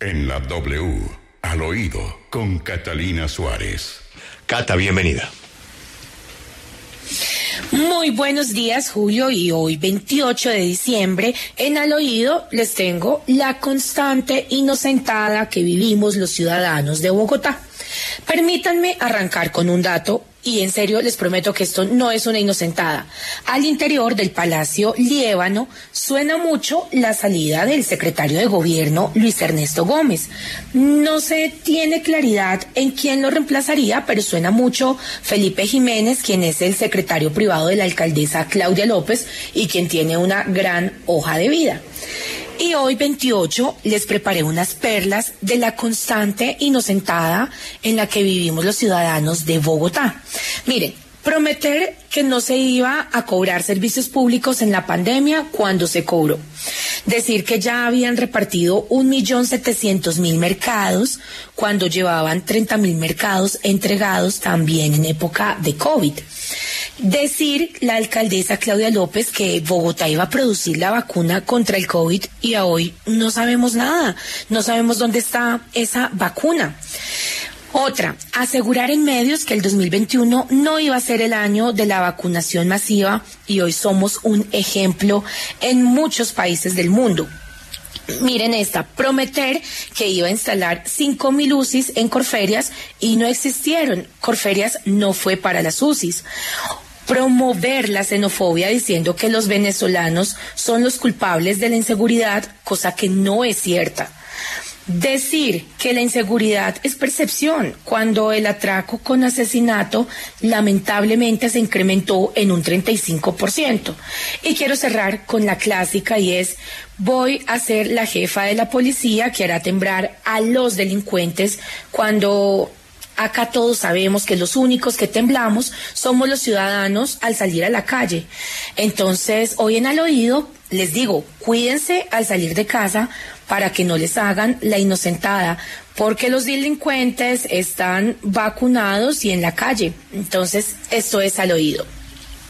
En la W, al oído, con Catalina Suárez. Cata, bienvenida. Muy buenos días, Julio, y hoy 28 de diciembre, en Al Oído les tengo la constante inocentada que vivimos los ciudadanos de Bogotá. Permítanme arrancar con un dato y en serio les prometo que esto no es una inocentada. Al interior del Palacio Liébano suena mucho la salida del secretario de gobierno Luis Ernesto Gómez. No se tiene claridad en quién lo reemplazaría, pero suena mucho Felipe Jiménez, quien es el secretario privado de la alcaldesa Claudia López y quien tiene una gran hoja de vida. Y hoy 28 les preparé unas perlas de la constante inocentada en la que vivimos los ciudadanos de Bogotá. Miren, prometer que no se iba a cobrar servicios públicos en la pandemia cuando se cobró. Decir que ya habían repartido un millón setecientos mil mercados cuando llevaban treinta mil mercados entregados también en época de COVID. Decir la alcaldesa Claudia López que Bogotá iba a producir la vacuna contra el COVID y a hoy no sabemos nada, no sabemos dónde está esa vacuna. Otra, asegurar en medios que el 2021 no iba a ser el año de la vacunación masiva y hoy somos un ejemplo en muchos países del mundo. Miren esta, prometer que iba a instalar 5.000 UCIs en Corferias y no existieron. Corferias no fue para las UCIs promover la xenofobia diciendo que los venezolanos son los culpables de la inseguridad, cosa que no es cierta. Decir que la inseguridad es percepción cuando el atraco con asesinato lamentablemente se incrementó en un 35%. Y quiero cerrar con la clásica y es voy a ser la jefa de la policía que hará temblar a los delincuentes cuando Acá todos sabemos que los únicos que temblamos somos los ciudadanos al salir a la calle. Entonces, hoy en al oído les digo, cuídense al salir de casa para que no les hagan la inocentada, porque los delincuentes están vacunados y en la calle. Entonces, esto es al oído.